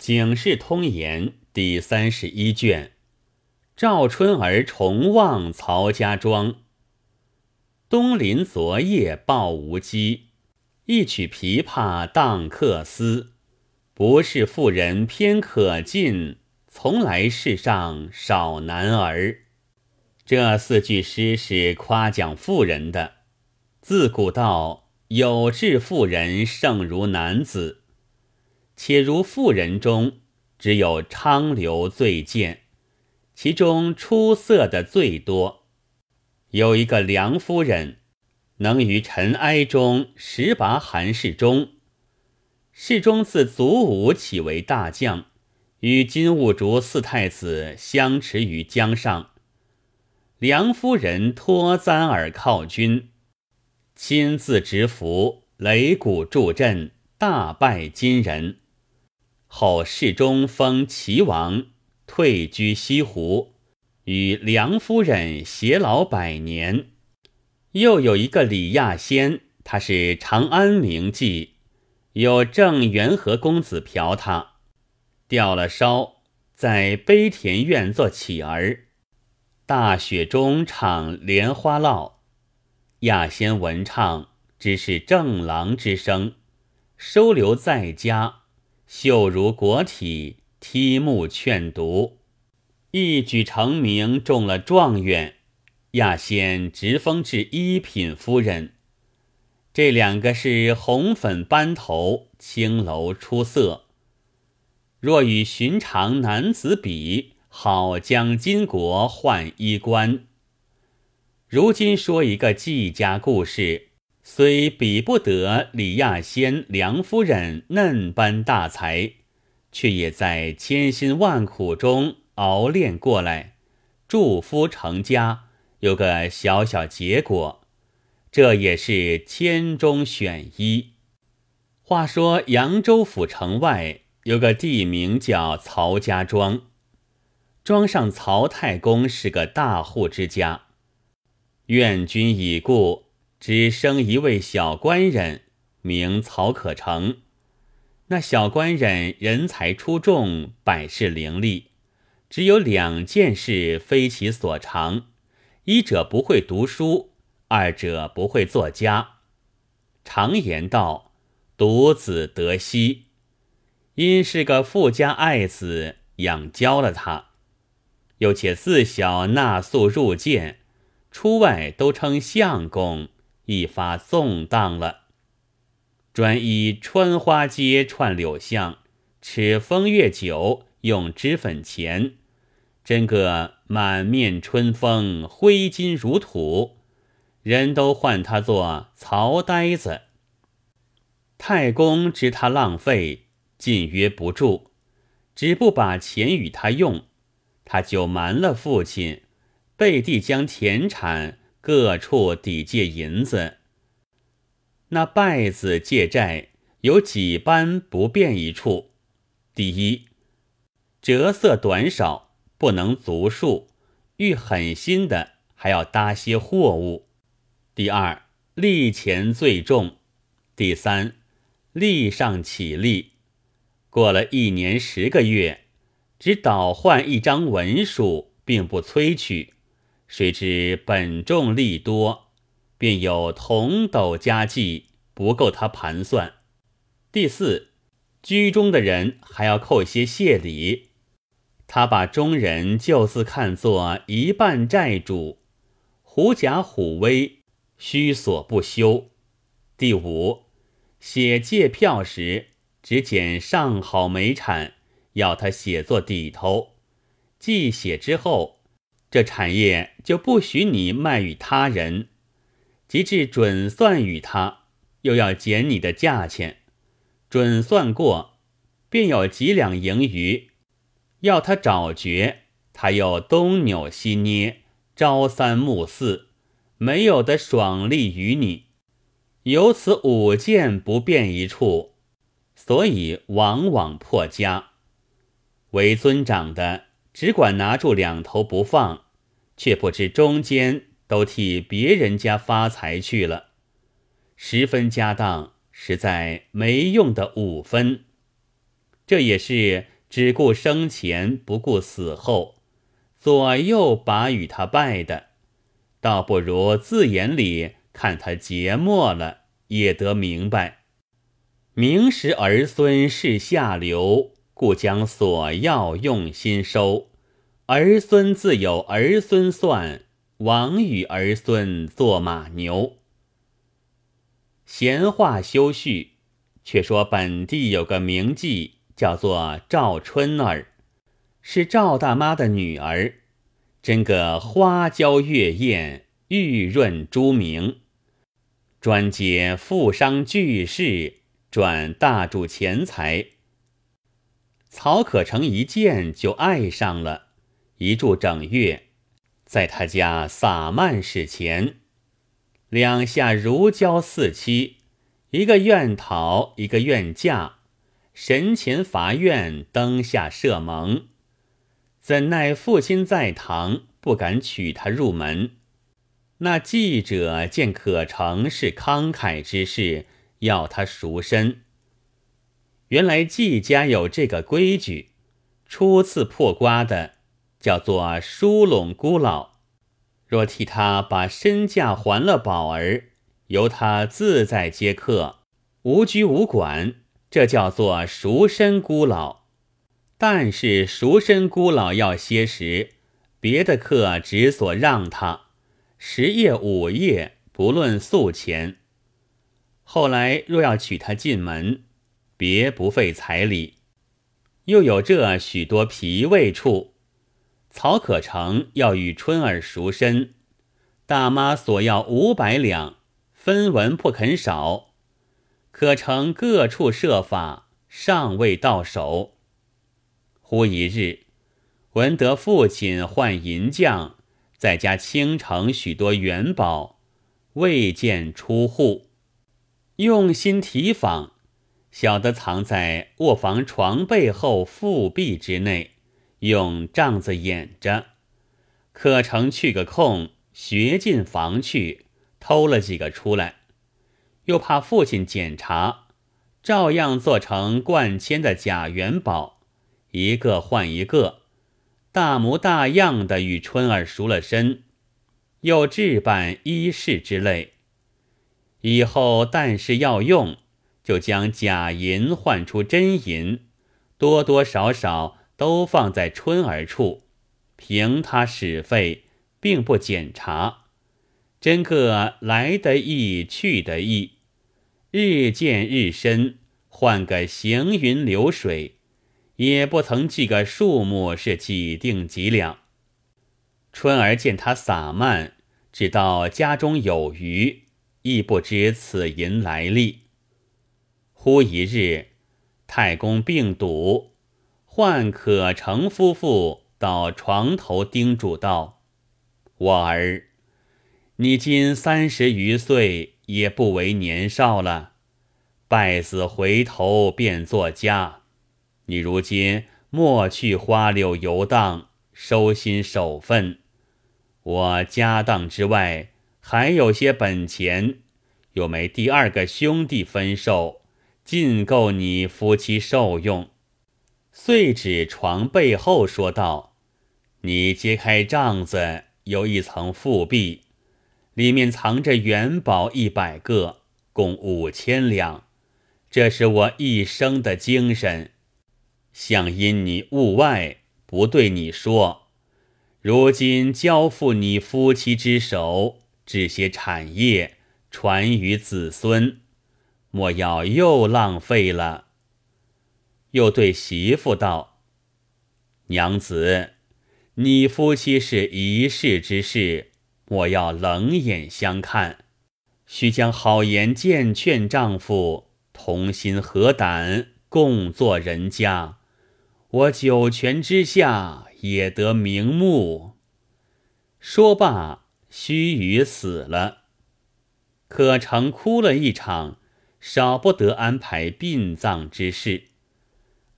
警世通言》第三十一卷。赵春儿重望曹家庄。东临昨夜报无机，一曲琵琶荡客思。不是妇人偏可近，从来世上少男儿。这四句诗是夸奖妇人的。自古道有志妇人胜如男子，且如妇人中只有昌流最贱，其中出色的最多。有一个梁夫人，能于尘埃中识拔韩世忠。世宗自祖武起为大将，与金兀术四太子相持于江上。梁夫人托簪而靠军，亲自执符擂鼓助阵，大败金人。后世宗封齐王，退居西湖，与梁夫人偕老百年。又有一个李亚仙，他是长安名妓。有郑元和公子嫖他，吊了烧，在悲田院做乞儿。大雪中唱莲花落，亚仙闻唱，只是正郎之声，收留在家，秀如国体，剔目劝读，一举成名，中了状元。亚仙直封至一品夫人。这两个是红粉班头，青楼出色。若与寻常男子比，好将巾帼换衣冠。如今说一个季家故事，虽比不得李亚仙、梁夫人嫩般大才，却也在千辛万苦中熬练过来，祝夫成家，有个小小结果。这也是千中选一。话说扬州府城外有个地名叫曹家庄，庄上曹太公是个大户之家，愿君已故，只生一位小官人，名曹可成。那小官人人才出众，百事伶俐，只有两件事非其所长：一者不会读书。二者不会作家，常言道：“独子得息。”因是个富家爱子，养娇了他。又且自小纳宿入见，出外都称相公，一发纵荡了。专依穿花街串柳巷，吃风月酒，用脂粉钱，真个满面春风，挥金如土。人都唤他做曹呆子。太公知他浪费，禁约不住，只不把钱与他用，他就瞒了父亲，背地将田产各处抵借银子。那败子借债有几般不便一处：第一，折色短少，不能足数；欲狠心的，还要搭些货物。第二，利钱最重；第三，利上起利。过了一年十个月，只倒换一张文书，并不催取。谁知本重利多，便有铜斗加计，不够他盘算。第四，居中的人还要扣些谢礼，他把中人就似看作一半债主，狐假虎威。虚所不休。第五，写借票时只捡上好美产，要他写作底头。记写之后，这产业就不许你卖与他人。及至准算与他，又要减你的价钱。准算过，便有几两盈余，要他找绝，他又东扭西捏，朝三暮四。没有的爽利于你，有此五件不便一处，所以往往破家。为尊长的只管拿住两头不放，却不知中间都替别人家发财去了，十分家当，实在没用的五分。这也是只顾生前不顾死后，左右把与他拜的，倒不如字眼里看他节末了，也得明白。明时儿孙是下流，故将所要用心收。儿孙自有儿孙算，王与儿孙做马牛。闲话休叙，却说本地有个名妓，叫做赵春儿，是赵大妈的女儿，真个花娇月艳，玉润珠明，专接富商巨士，转大主钱财。曹可成一见就爱上了。一住整月，在他家撒漫使钱，两下如胶似漆，一个愿讨，一个愿嫁，神前罚愿，灯下设盟。怎奈父亲在堂，不敢娶她入门。那记者见可成是慷慨之士，要他赎身。原来季家有这个规矩，初次破瓜的。叫做疏拢孤老，若替他把身价还了宝儿，由他自在接客，无拘无管，这叫做赎身孤老。但是赎身孤老要些时，别的客只所让他十夜五夜，不论宿钱。后来若要娶她进门，别不费彩礼，又有这许多脾胃处。曹可成要与春儿赎身，大妈索要五百两，分文不肯少。可成各处设法，尚未到手。忽一日，闻得父亲换银匠，在家倾城许多元宝，未见出户，用心提访，晓得藏在卧房床背后腹壁之内。用帐子掩着，可成去个空，学进房去偷了几个出来，又怕父亲检查，照样做成灌铅的假元宝，一个换一个，大模大样的与春儿赎了身，又置办衣饰之类。以后但是要用，就将假银换出真银，多多少少。都放在春儿处，凭他使费，并不检查。真个来得易，去得易，日渐日深，换个行云流水，也不曾记个数目是几锭几两。春儿见他洒漫，知道家中有余，亦不知此银来历。忽一日，太公病笃。唤可成夫妇到床头叮嘱道：“我儿，你今三十余岁，也不为年少了。败子回头便作家。你如今莫去花柳游荡，收心守分。我家当之外，还有些本钱，又没第二个兄弟分受，尽够你夫妻受用。”遂指床背后说道：“你揭开帐子，有一层复壁，里面藏着元宝一百个，共五千两。这是我一生的精神。想因你物外，不对你说。如今交付你夫妻之手，这些产业传于子孙，莫要又浪费了。”又对媳妇道：“娘子，你夫妻是一世之事，我要冷眼相看。须将好言荐劝丈夫，同心合胆，共做人家。我九泉之下也得瞑目。”说罢，须臾死了。可成哭了一场，少不得安排殡葬之事。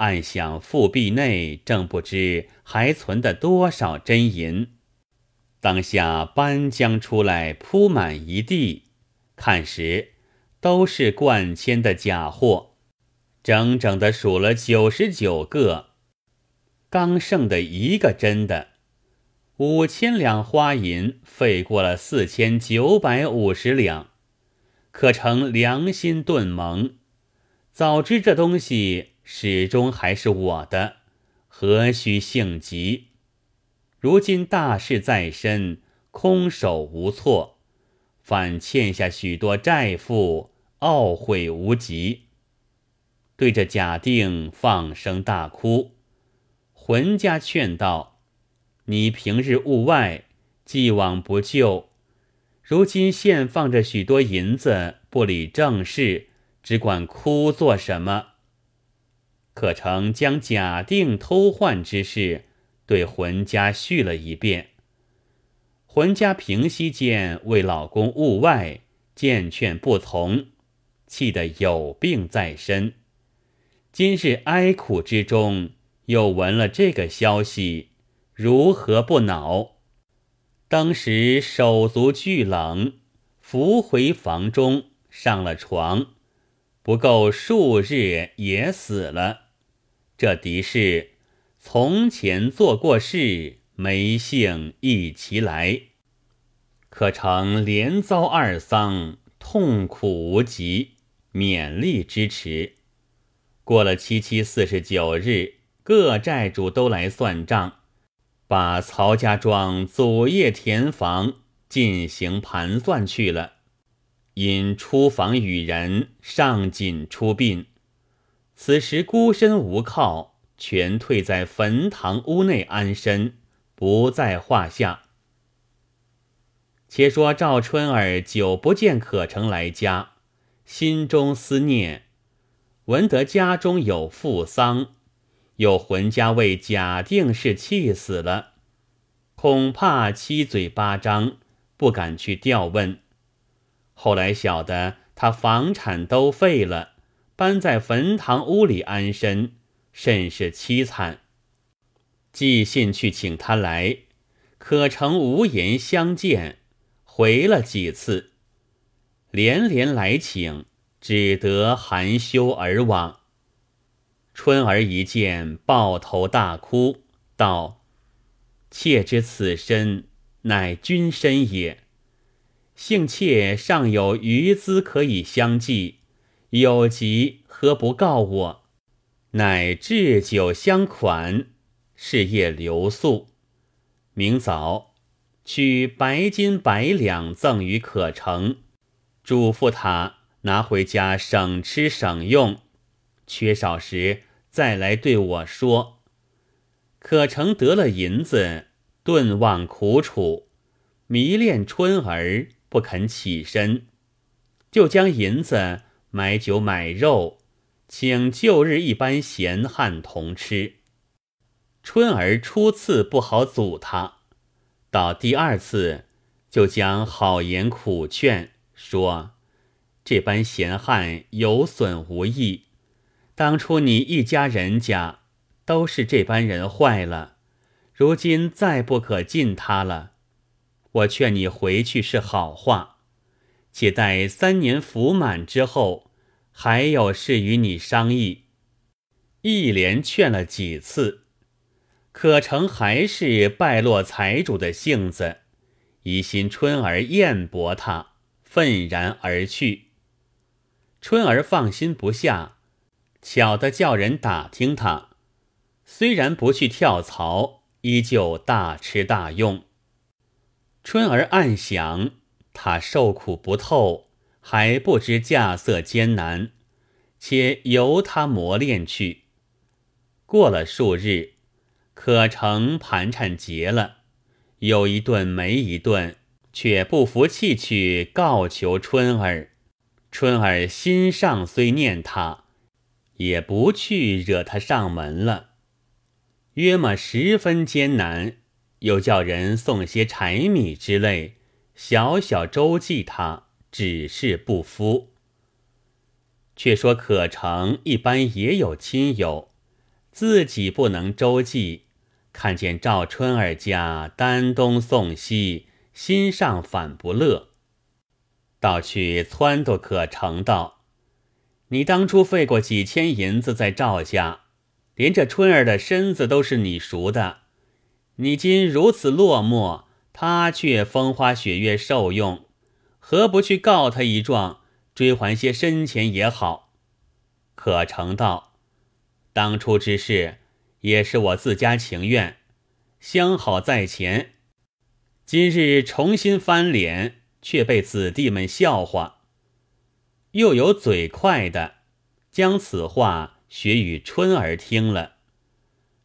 暗想腹壁内正不知还存的多少真银，当下搬将出来铺满一地，看时都是灌铅的假货，整整的数了九十九个，刚剩的一个真的。五千两花银费过了四千九百五十两，可成良心顿蒙。早知这东西始终还是我的，何须性急？如今大事在身，空手无措，反欠下许多债负，懊悔无极。对着贾定放声大哭，浑家劝道。你平日物外，既往不咎，如今现放着许多银子，不理正事，只管哭做什么？可成将假定偷换之事对浑家叙了一遍。浑家平息间为老公物外，见劝不从，气得有病在身。今日哀苦之中，又闻了这个消息。如何不恼？当时手足俱冷，扶回房中，上了床，不够数日也死了。这的是从前做过事，没幸一齐来，可成连遭二丧，痛苦无极，勉力支持。过了七七四十九日，各债主都来算账。把曹家庄祖业田房进行盘算去了，因出访与人，上紧出殡。此时孤身无靠，全退在坟堂屋内安身，不在话下。且说赵春儿久不见可成来家，心中思念，闻得家中有父丧。又浑家为假定是气死了，恐怕七嘴八张，不敢去调问。后来晓得他房产都废了，搬在坟堂屋里安身，甚是凄惨。寄信去请他来，可成无言相见，回了几次，连连来请，只得含羞而往。春儿一见，抱头大哭，道：“妾知此身乃君身也，幸妾尚有余资可以相继，有急何不告我？乃置酒相款，是夜留宿。明早取白金百两赠与可成，嘱咐他拿回家省吃省用，缺少时。”再来对我说，可成得了银子，顿忘苦楚，迷恋春儿，不肯起身，就将银子买酒买肉，请旧日一般闲汉同吃。春儿初次不好阻他，到第二次就将好言苦劝，说这般闲汉有损无益。当初你一家人家都是这般人坏了，如今再不可进他了。我劝你回去是好话，且待三年服满之后，还有事与你商议。一连劝了几次，可成还是败落财主的性子，疑心春儿厌薄他，愤然而去。春儿放心不下。巧的叫人打听他，虽然不去跳槽，依旧大吃大用。春儿暗想，他受苦不透，还不知稼色艰难，且由他磨练去。过了数日，可成盘缠结了，有一顿没一顿，却不服气去告求春儿。春儿心上虽念他。也不去惹他上门了。约么十分艰难，又叫人送些柴米之类，小小周济他，只是不敷。却说可成一般也有亲友，自己不能周济，看见赵春儿家丹东送西，心上反不乐，倒去撺掇可成道。你当初费过几千银子在赵家，连这春儿的身子都是你赎的。你今如此落寞，他却风花雪月受用，何不去告他一状，追还些身钱也好？可成道，当初之事也是我自家情愿，相好在前，今日重新翻脸，却被子弟们笑话。又有嘴快的，将此话学与春儿听了，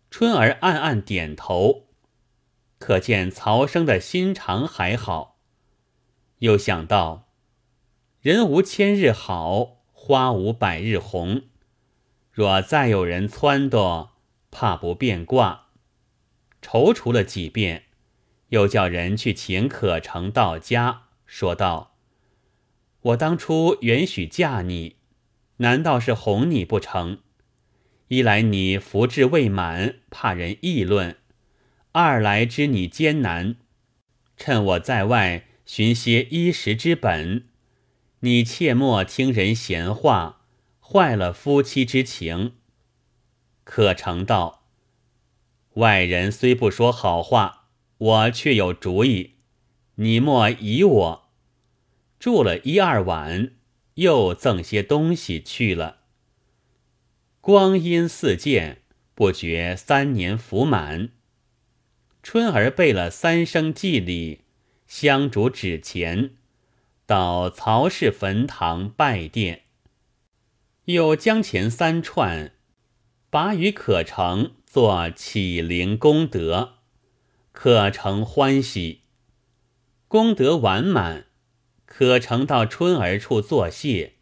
春儿暗暗点头。可见曹生的心肠还好，又想到人无千日好，花无百日红。若再有人撺掇，怕不变卦。踌躇了几遍，又叫人去请可成到家，说道：“我当初原许嫁你，难道是哄你不成？一来你福至未满，怕人议论。”二来知你艰难，趁我在外寻些衣食之本，你切莫听人闲话，坏了夫妻之情。可成道，外人虽不说好话，我却有主意，你莫疑我。住了一二晚，又赠些东西去了。光阴似箭，不觉三年福满。春儿备了三生祭礼，香烛纸钱，到曹氏坟堂拜奠。又将钱三串，把与可成做启灵功德，可成欢喜。功德完满，可成到春儿处作谢。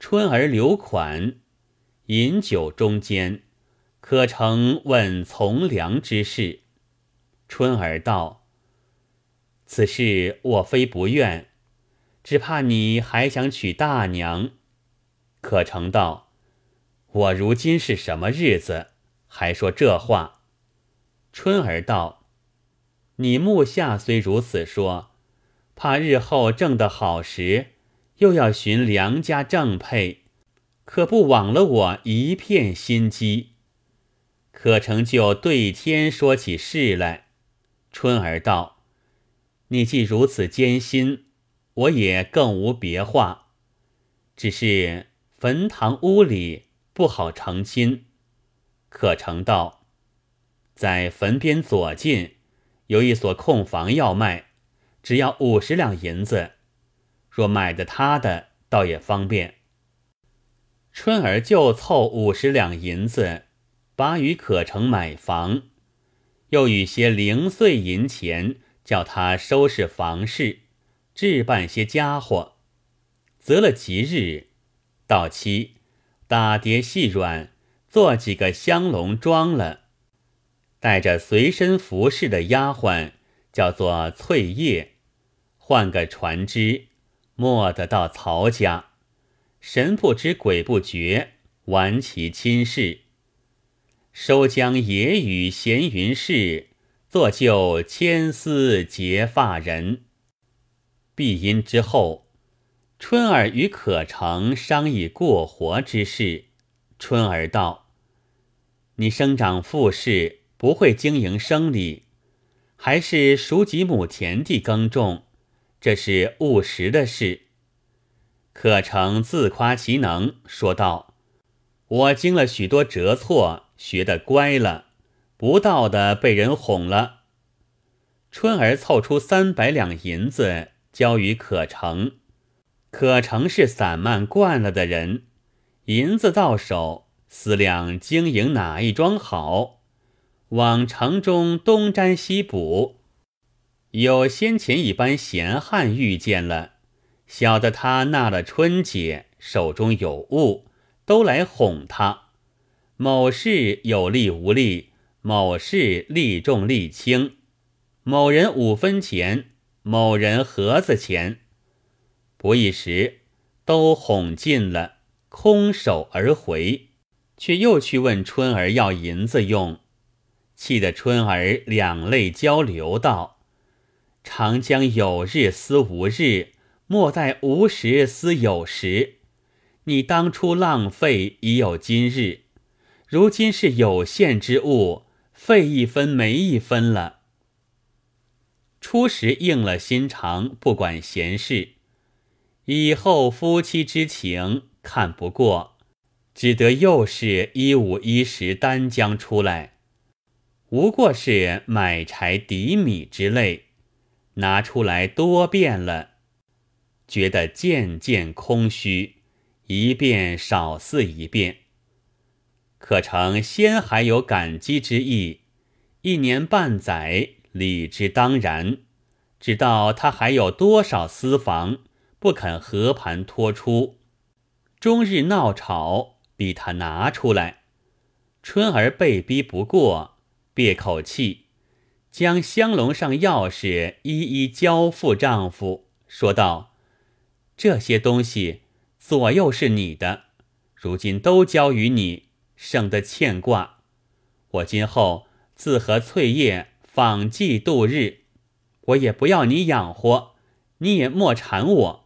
春儿留款，饮酒中间，可成问从良之事。春儿道：“此事我非不愿，只怕你还想娶大娘。”可成道：“我如今是什么日子，还说这话？”春儿道：“你目下虽如此说，怕日后挣得好时，又要寻良家正配，可不枉了我一片心机。”可成就对天说起事来。春儿道：“你既如此艰辛，我也更无别话。只是坟堂屋里不好成亲。”可成道：“在坟边左近有一所空房要卖，只要五十两银子。若买的他的，倒也方便。”春儿就凑五十两银子，把与可成买房。又与些零碎银钱，叫他收拾房事，置办些家伙。择了吉日，到期打叠细软，做几个香笼装了，带着随身服侍的丫鬟，叫做翠叶，换个船只，莫得到曹家。神不知鬼不觉，完其亲事。收将野语闲云事，作就牵丝结发人。闭音之后，春儿与可成商议过活之事。春儿道：“你生长富士，不会经营生理，还是数几亩田地耕种，这是务实的事。”可成自夸其能，说道：“我经了许多折挫。”学得乖了，不到的被人哄了。春儿凑出三百两银子交与可成，可成是散漫惯了的人，银子到手思量经营哪一桩好，往城中东占西补。有先前一般闲汉遇见了，晓得他纳了春姐，手中有物，都来哄他。某事有利无利，某事利重利轻，某人五分钱，某人盒子钱，不一时都哄尽了，空手而回，却又去问春儿要银子用，气得春儿两泪交流道：“长江有日思无日，莫待无时思有时。你当初浪费，已有今日。”如今是有限之物，费一分没一分了。初时应了心肠，不管闲事；以后夫妻之情看不过，只得又是一五一十单将出来，无过是买柴抵米之类，拿出来多变了，觉得渐渐空虚，一遍少似一遍。可成先还有感激之意，一年半载理之当然。知道他还有多少私房不肯和盘托出，终日闹吵，逼他拿出来。春儿被逼不过，憋口气，将香笼上钥匙一一交付丈夫，说道：“这些东西左右是你的，如今都交于你。”省得牵挂，我今后自和翠叶访妓度日，我也不要你养活，你也莫缠我。